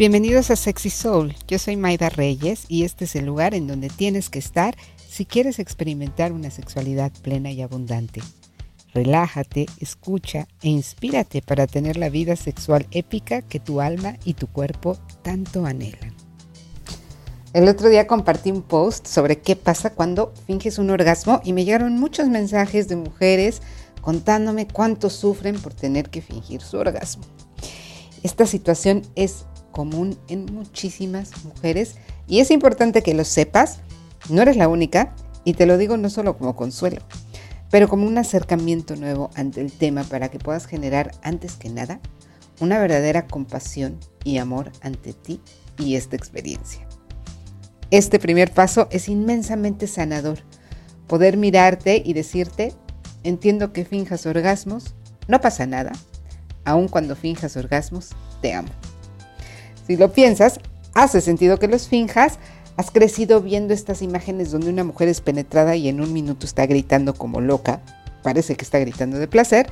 Bienvenidos a Sexy Soul. Yo soy Maida Reyes y este es el lugar en donde tienes que estar si quieres experimentar una sexualidad plena y abundante. Relájate, escucha e inspírate para tener la vida sexual épica que tu alma y tu cuerpo tanto anhelan. El otro día compartí un post sobre qué pasa cuando finges un orgasmo y me llegaron muchos mensajes de mujeres contándome cuánto sufren por tener que fingir su orgasmo. Esta situación es común en muchísimas mujeres y es importante que lo sepas. No eres la única y te lo digo no solo como consuelo, pero como un acercamiento nuevo ante el tema para que puedas generar antes que nada una verdadera compasión y amor ante ti y esta experiencia. Este primer paso es inmensamente sanador. Poder mirarte y decirte, entiendo que finjas orgasmos, no pasa nada. Aun cuando finjas orgasmos, te amo. Si lo piensas, hace sentido que los finjas. Has crecido viendo estas imágenes donde una mujer es penetrada y en un minuto está gritando como loca. Parece que está gritando de placer.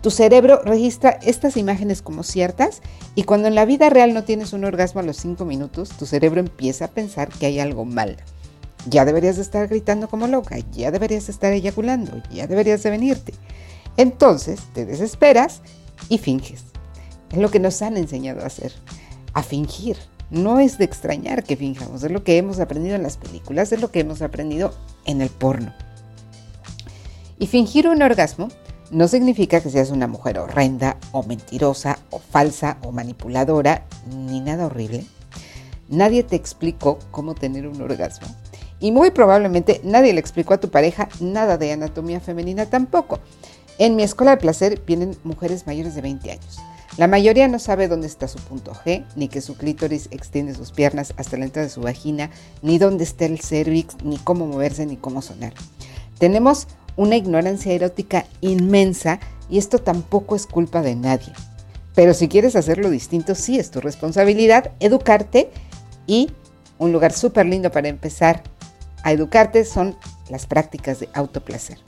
Tu cerebro registra estas imágenes como ciertas y cuando en la vida real no tienes un orgasmo a los 5 minutos, tu cerebro empieza a pensar que hay algo mal. Ya deberías de estar gritando como loca, ya deberías de estar eyaculando, ya deberías de venirte. Entonces te desesperas y finges. Es lo que nos han enseñado a hacer a fingir. No es de extrañar que finjamos, es lo que hemos aprendido en las películas, es lo que hemos aprendido en el porno. Y fingir un orgasmo no significa que seas una mujer horrenda o mentirosa o falsa o manipuladora, ni nada horrible. Nadie te explicó cómo tener un orgasmo. Y muy probablemente nadie le explicó a tu pareja nada de anatomía femenina tampoco. En mi escuela de placer vienen mujeres mayores de 20 años. La mayoría no sabe dónde está su punto G, ni que su clítoris extiende sus piernas hasta la entrada de su vagina, ni dónde está el cervix, ni cómo moverse, ni cómo sonar. Tenemos una ignorancia erótica inmensa y esto tampoco es culpa de nadie. Pero si quieres hacerlo distinto, sí es tu responsabilidad educarte y un lugar súper lindo para empezar a educarte son las prácticas de autoplacer.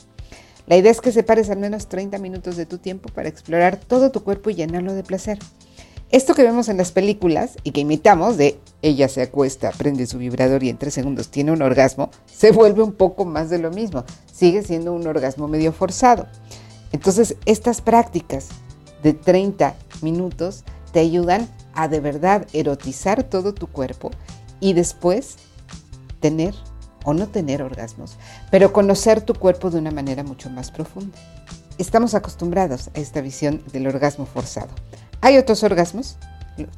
La idea es que separes al menos 30 minutos de tu tiempo para explorar todo tu cuerpo y llenarlo de placer. Esto que vemos en las películas y que imitamos de ella se acuesta, prende su vibrador y en tres segundos tiene un orgasmo, se vuelve un poco más de lo mismo. Sigue siendo un orgasmo medio forzado. Entonces, estas prácticas de 30 minutos te ayudan a de verdad erotizar todo tu cuerpo y después tener o no tener orgasmos, pero conocer tu cuerpo de una manera mucho más profunda. Estamos acostumbrados a esta visión del orgasmo forzado. Hay otros orgasmos,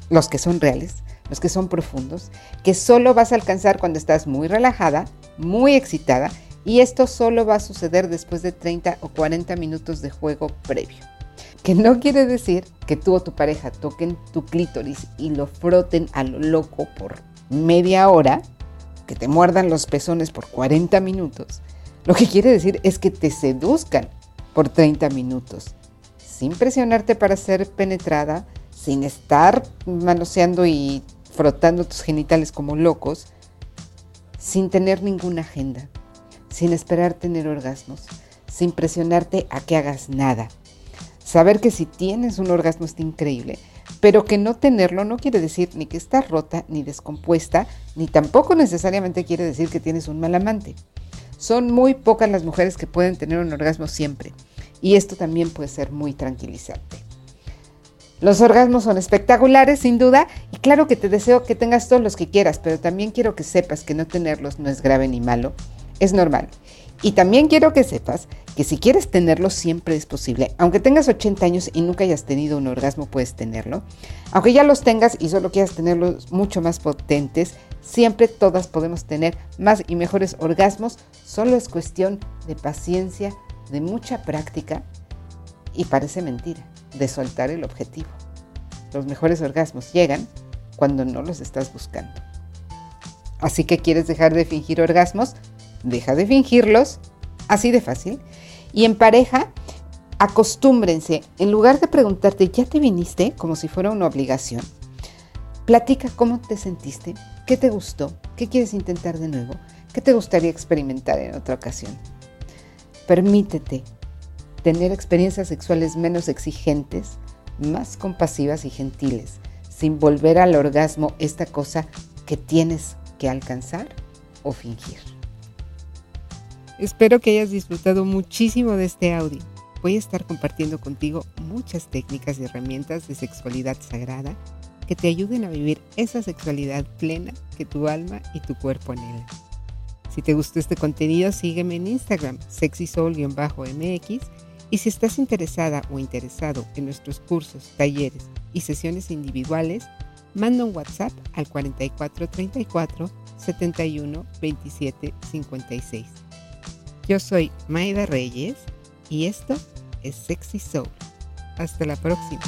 los que son reales, los que son profundos, que solo vas a alcanzar cuando estás muy relajada, muy excitada, y esto solo va a suceder después de 30 o 40 minutos de juego previo. Que no quiere decir que tú o tu pareja toquen tu clítoris y lo froten a lo loco por media hora que te muerdan los pezones por 40 minutos, lo que quiere decir es que te seduzcan por 30 minutos, sin presionarte para ser penetrada, sin estar manoseando y frotando tus genitales como locos, sin tener ninguna agenda, sin esperar tener orgasmos, sin presionarte a que hagas nada. Saber que si tienes un orgasmo está increíble, pero que no tenerlo no quiere decir ni que estás rota, ni descompuesta, ni tampoco necesariamente quiere decir que tienes un mal amante. Son muy pocas las mujeres que pueden tener un orgasmo siempre, y esto también puede ser muy tranquilizante. Los orgasmos son espectaculares, sin duda, y claro que te deseo que tengas todos los que quieras, pero también quiero que sepas que no tenerlos no es grave ni malo, es normal. Y también quiero que sepas que si quieres tenerlo siempre es posible. Aunque tengas 80 años y nunca hayas tenido un orgasmo, puedes tenerlo. Aunque ya los tengas y solo quieras tenerlos mucho más potentes, siempre todas podemos tener más y mejores orgasmos. Solo es cuestión de paciencia, de mucha práctica y parece mentira, de soltar el objetivo. Los mejores orgasmos llegan cuando no los estás buscando. Así que quieres dejar de fingir orgasmos, deja de fingirlos, así de fácil. Y en pareja, acostúmbrense, en lugar de preguntarte, ¿ya te viniste? como si fuera una obligación, platica cómo te sentiste, qué te gustó, qué quieres intentar de nuevo, qué te gustaría experimentar en otra ocasión. Permítete tener experiencias sexuales menos exigentes, más compasivas y gentiles, sin volver al orgasmo esta cosa que tienes que alcanzar o fingir. Espero que hayas disfrutado muchísimo de este audio. Voy a estar compartiendo contigo muchas técnicas y herramientas de sexualidad sagrada que te ayuden a vivir esa sexualidad plena que tu alma y tu cuerpo anhelan. Si te gustó este contenido, sígueme en Instagram, sexysoul-mx, y si estás interesada o interesado en nuestros cursos, talleres y sesiones individuales, manda un WhatsApp al 4434 71 27 56. Yo soy Maida Reyes y esto es Sexy Soul. Hasta la próxima.